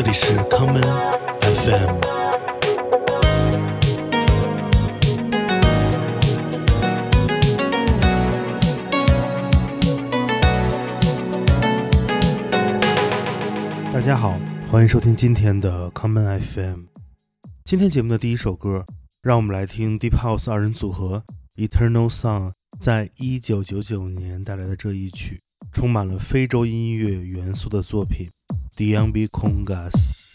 这里是康门 FM。大家好，欢迎收听今天的康门 FM。今天节目的第一首歌，让我们来听 Deep House 二人组合 Eternal Sun 在一九九九年带来的这一曲，充满了非洲音乐元素的作品《Thiambi com.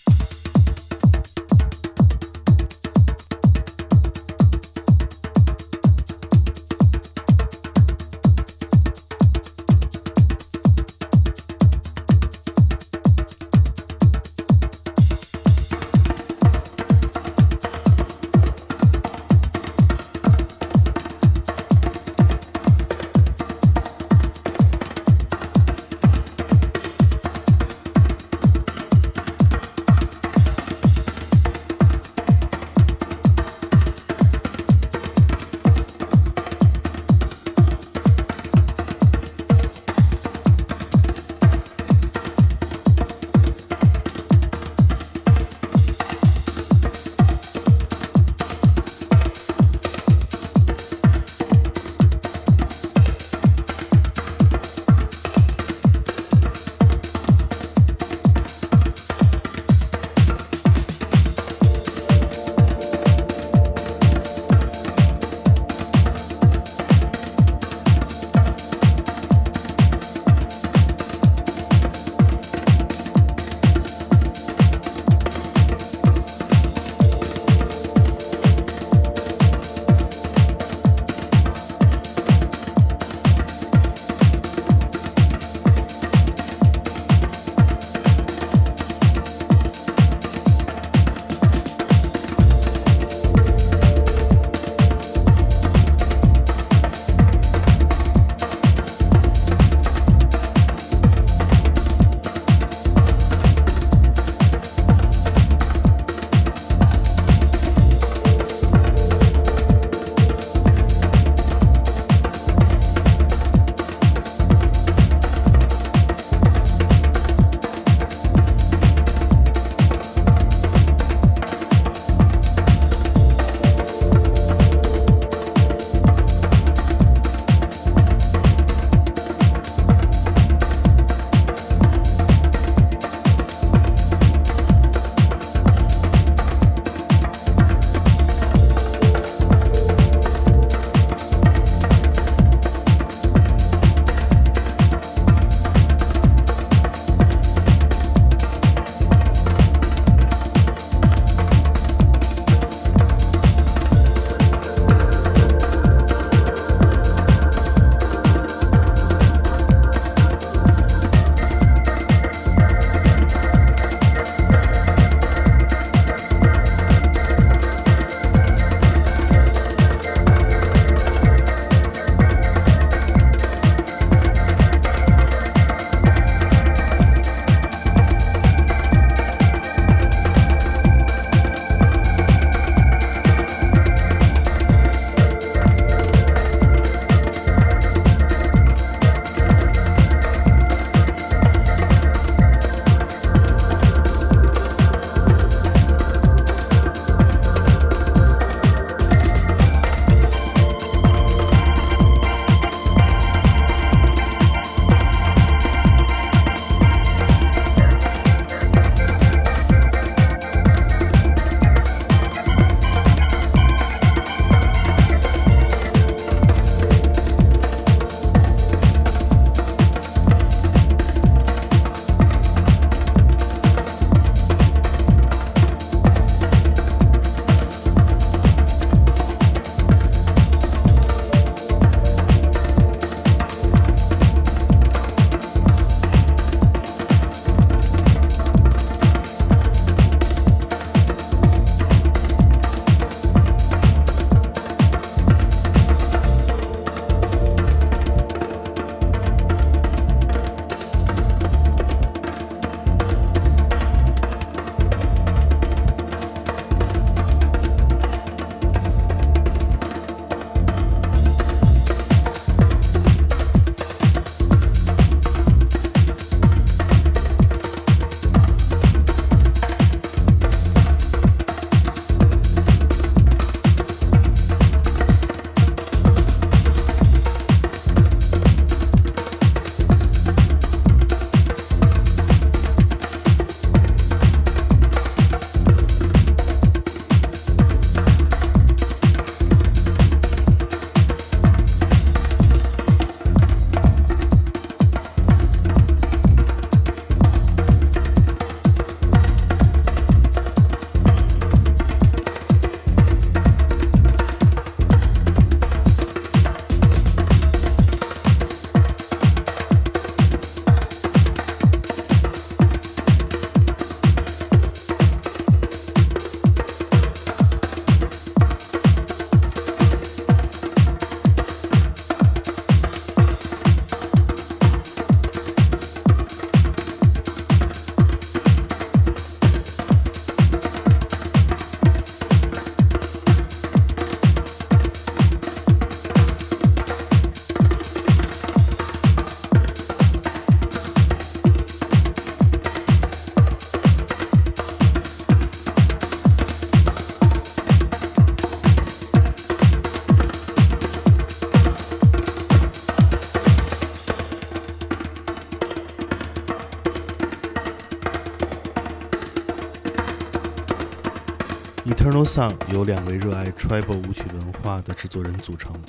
Eternal Song 由两位热爱 Tribal 舞曲文化的制作人组成，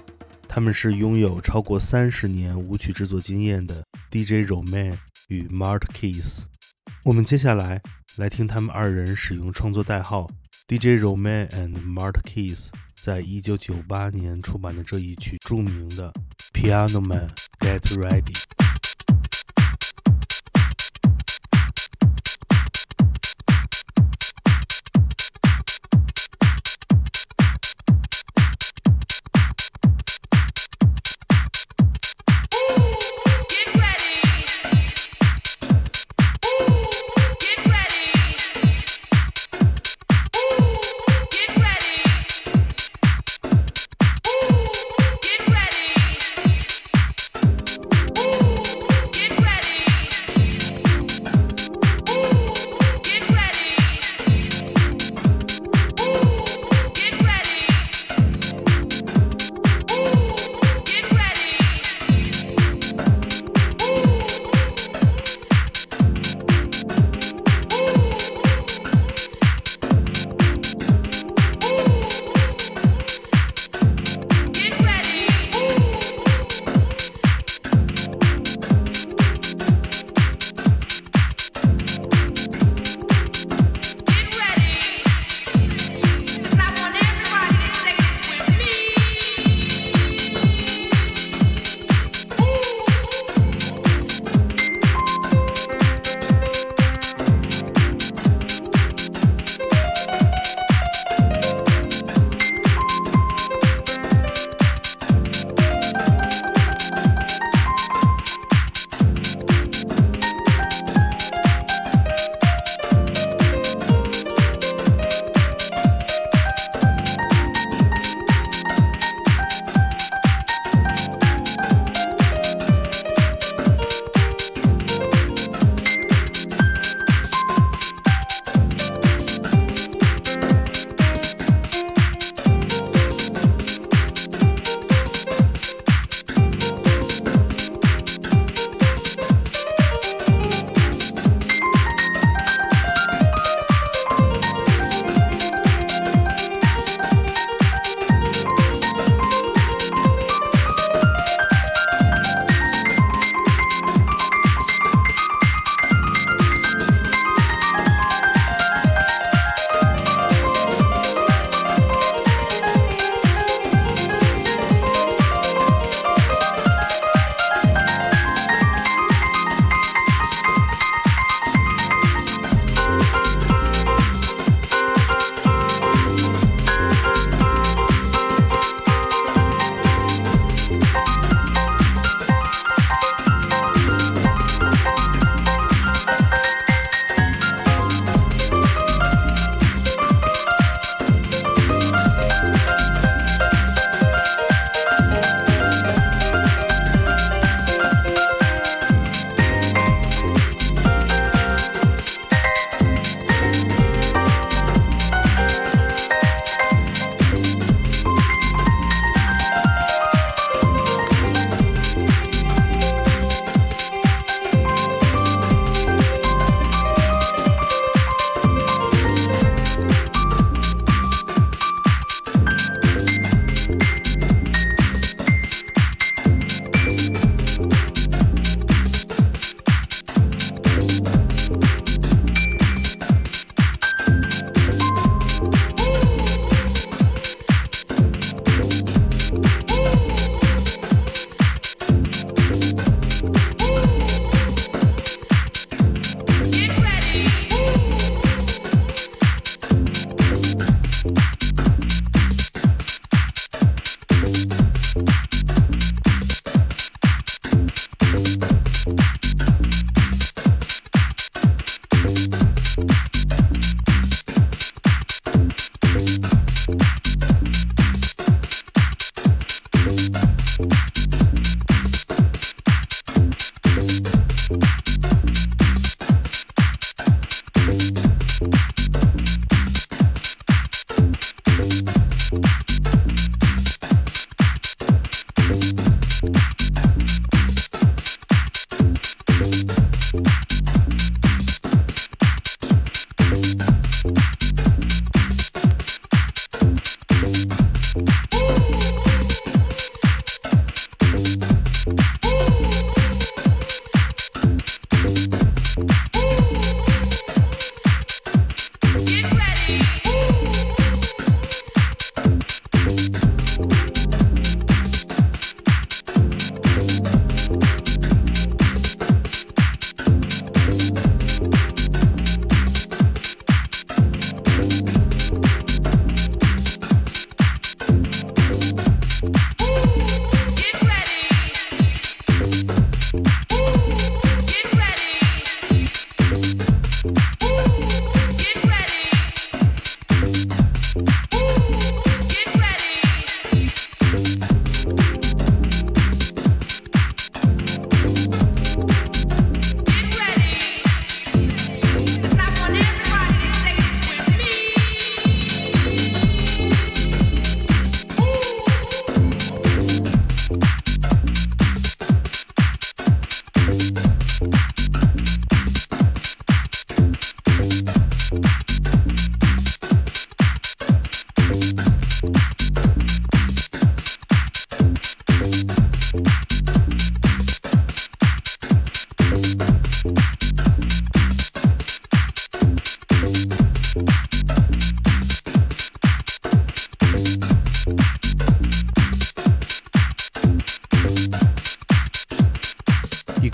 他们是拥有超过三十年舞曲制作经验的 DJ Roman 与 Mart Keys。我们接下来来听他们二人使用创作代号 DJ Roman and Mart Keys 在一九九八年出版的这一曲著名的 Piano Man Get Ready。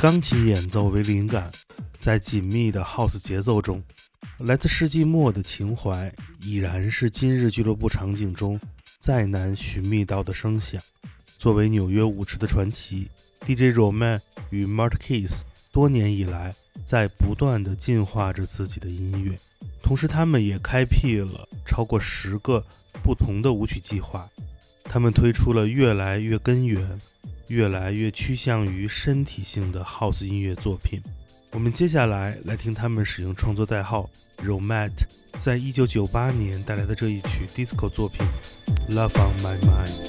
钢琴演奏为灵感，在紧密的 House 节奏中，来自世纪末的情怀已然是今日俱乐部场景中再难寻觅到的声响。作为纽约舞池的传奇，DJ Roman 与 Mart Case 多年以来在不断地进化着自己的音乐，同时他们也开辟了超过十个不同的舞曲计划。他们推出了越来越根源。越来越趋向于身体性的 House 音乐作品。我们接下来来听他们使用创作代号 Romat，在一九九八年带来的这一曲 Disco 作品《Love on My Mind》。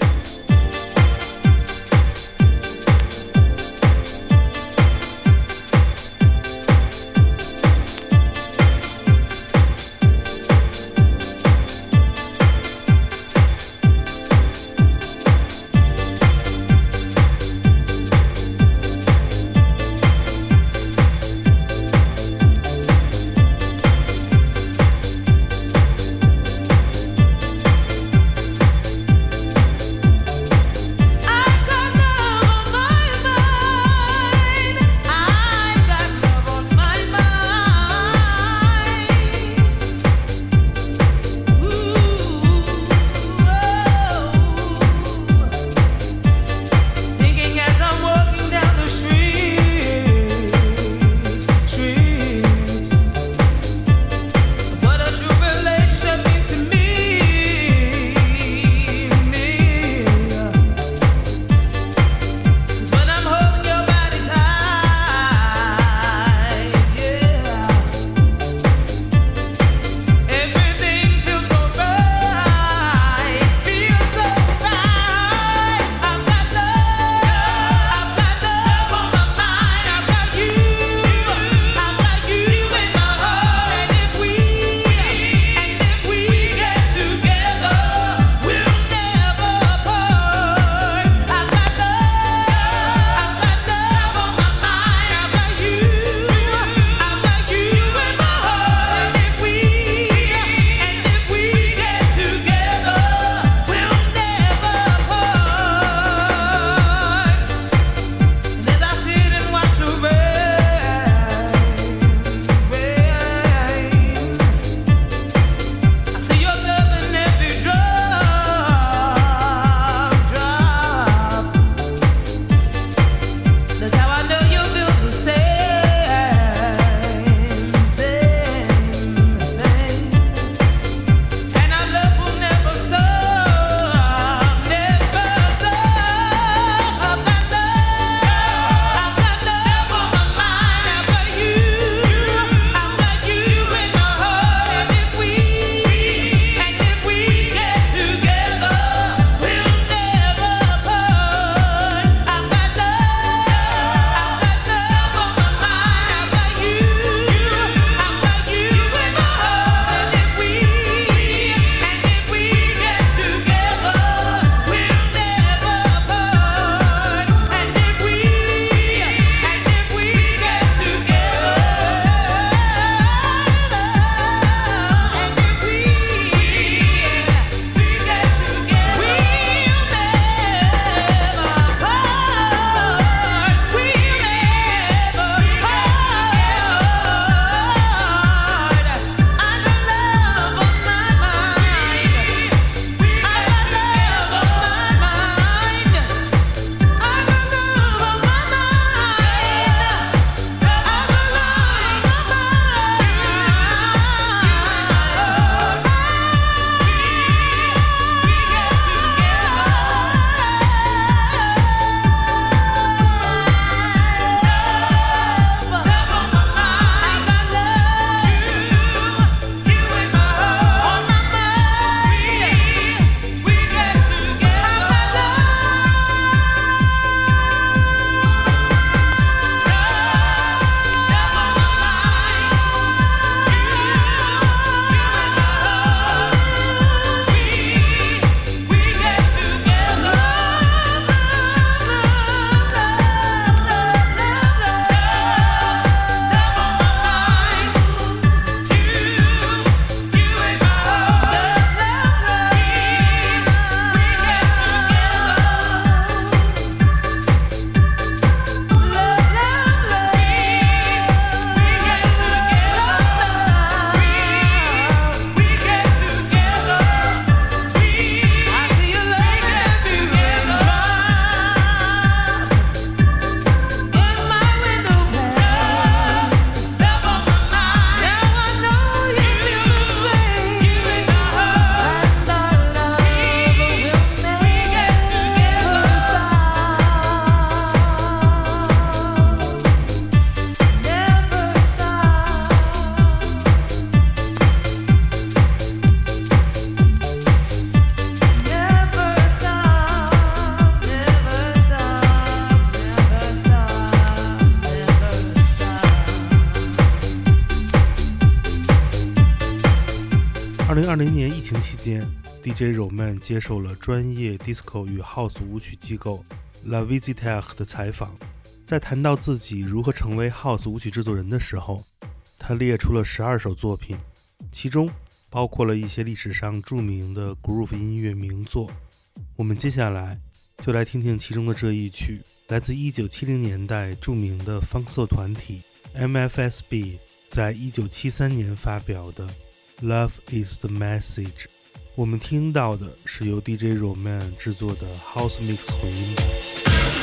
J. Roman 接受了专业 disco 与 house 舞曲机构 La Visitech 的采访，在谈到自己如何成为 house 舞曲制作人的时候，他列出了十二首作品，其中包括了一些历史上著名的 groove 音乐名作。我们接下来就来听听其中的这一曲，来自一九七零年代著名的方色团体 MFSB 在一九七三年发表的。Love is the message。我们听到的是由 DJ Roman 制作的 House Mix 混音版。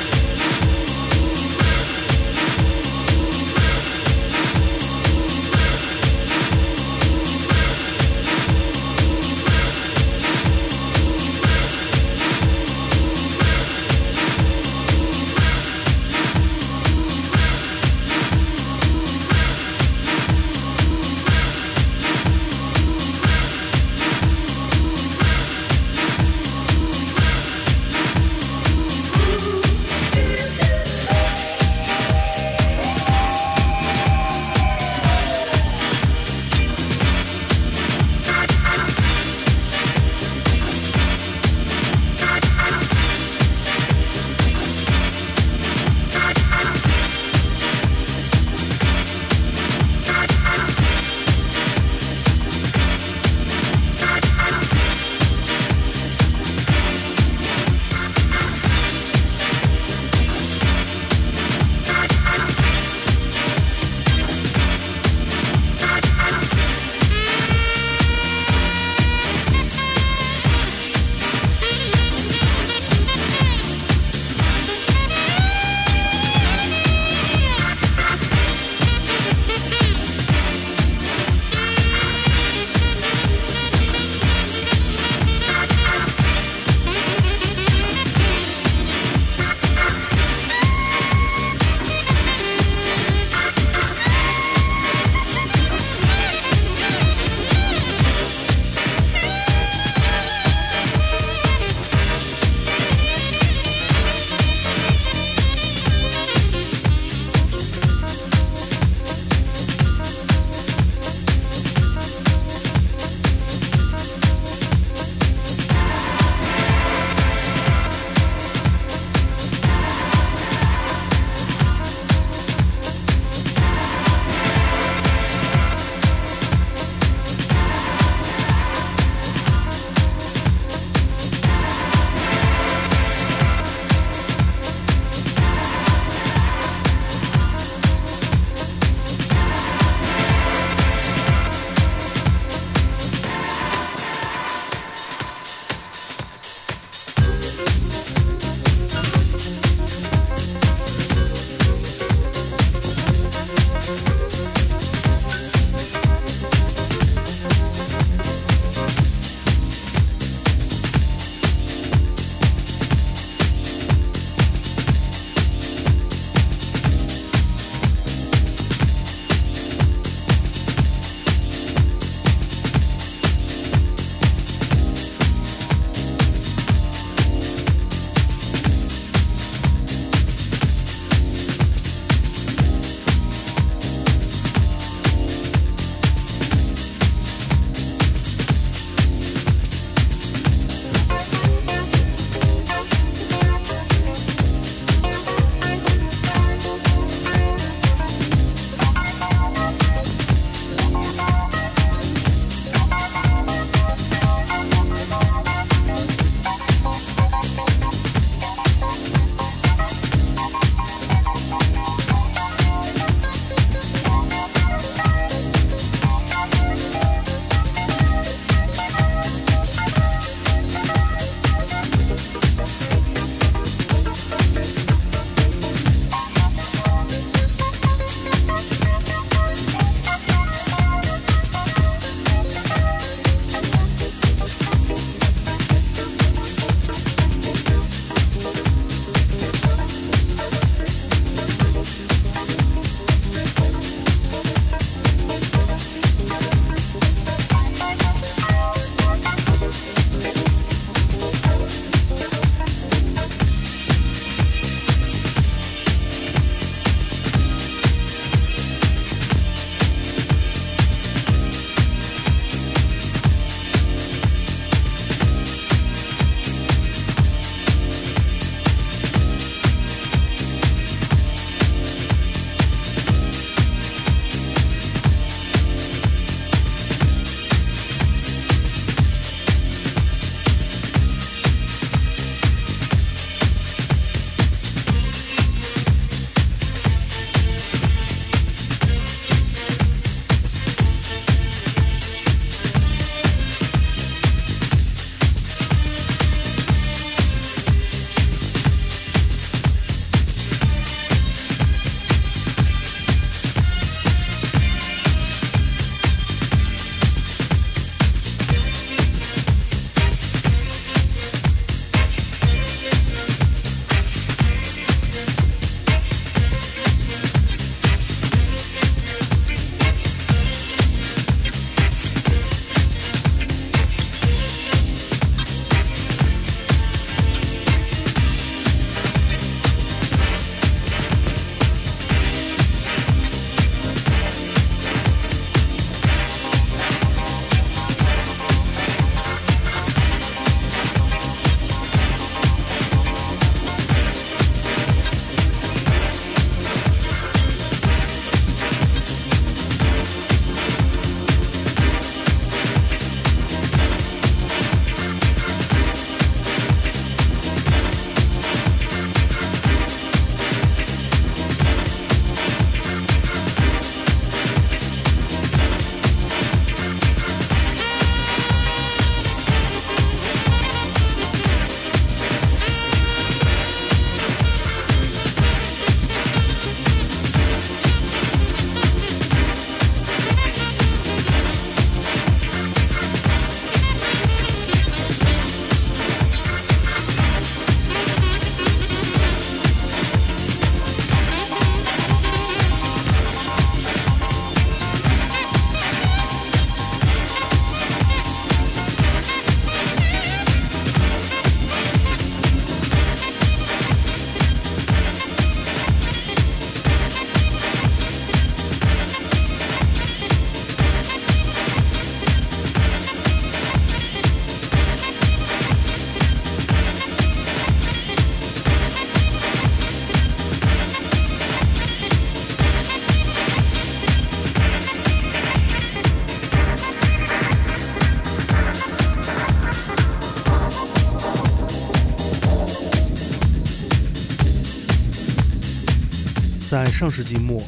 在上世纪末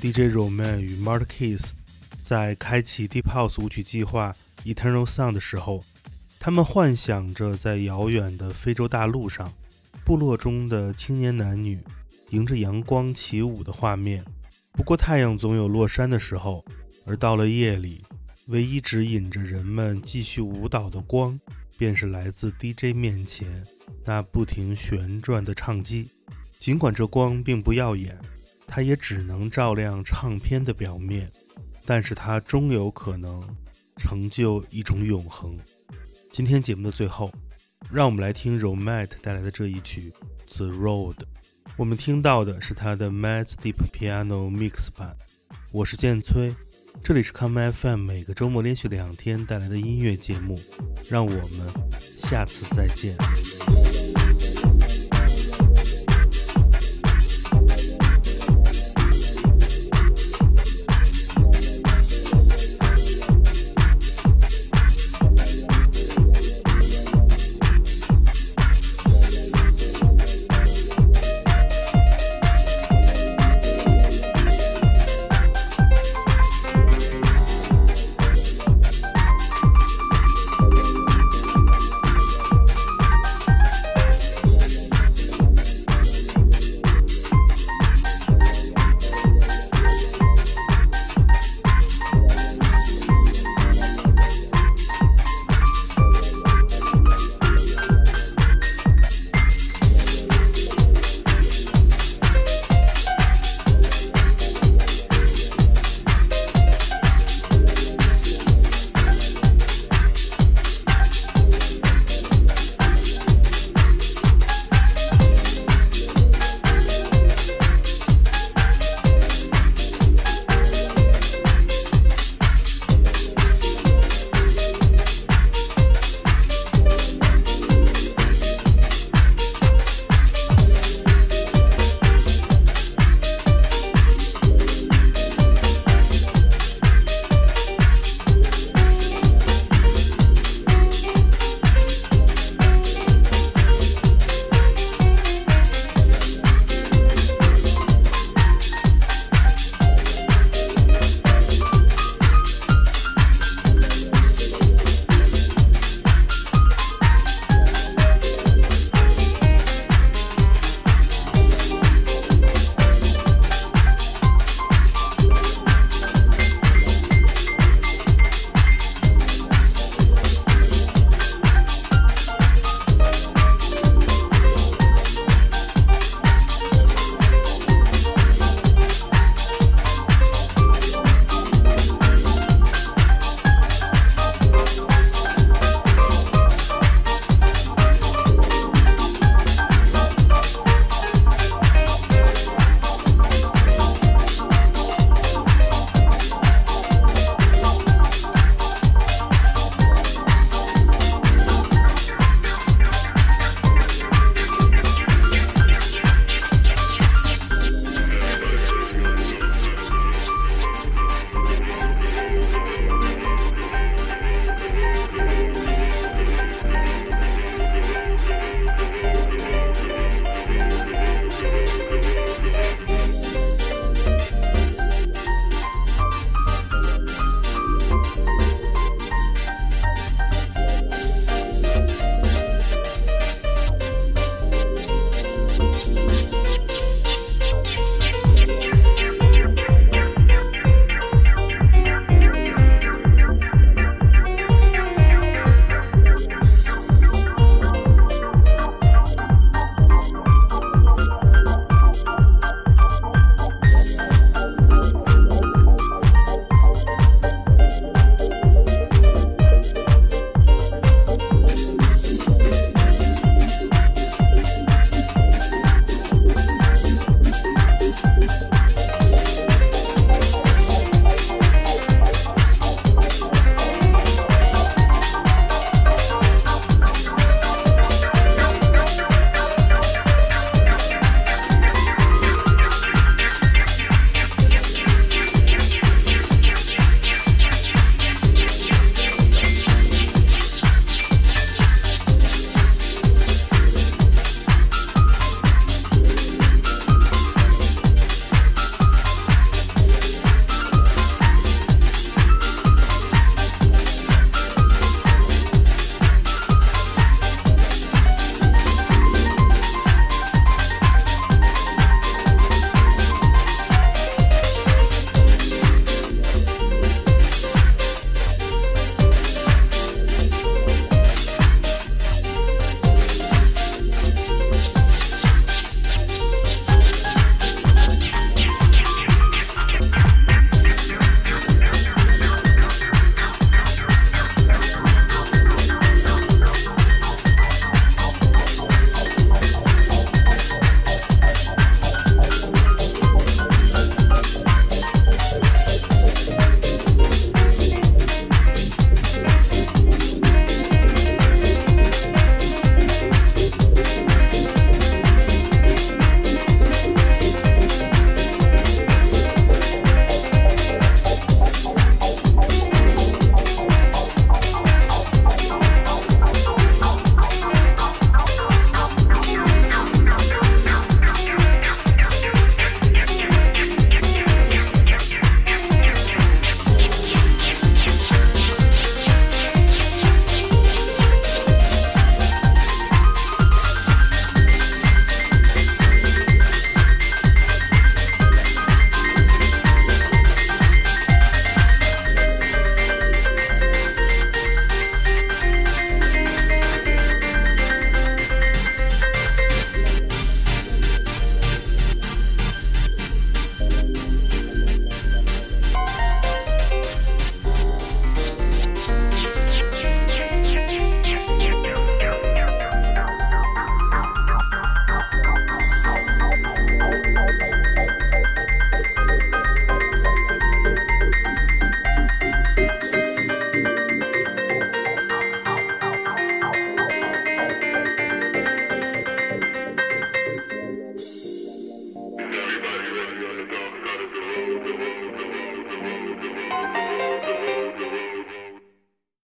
，DJ Roman 与 Mark Keys 在开启 Deep House 舞曲计划 Eternal Sound 的时候，他们幻想着在遥远的非洲大陆上，部落中的青年男女迎着阳光起舞的画面。不过，太阳总有落山的时候，而到了夜里，唯一指引着人们继续舞蹈的光，便是来自 DJ 面前那不停旋转的唱机。尽管这光并不耀眼，它也只能照亮唱片的表面，但是它终有可能成就一种永恒。今天节目的最后，让我们来听 Romet 带来的这一曲《The Road》。我们听到的是他的 Mad Deep Piano Mix 版。我是剑崔，这里是 Come FM，每个周末连续两天带来的音乐节目。让我们下次再见。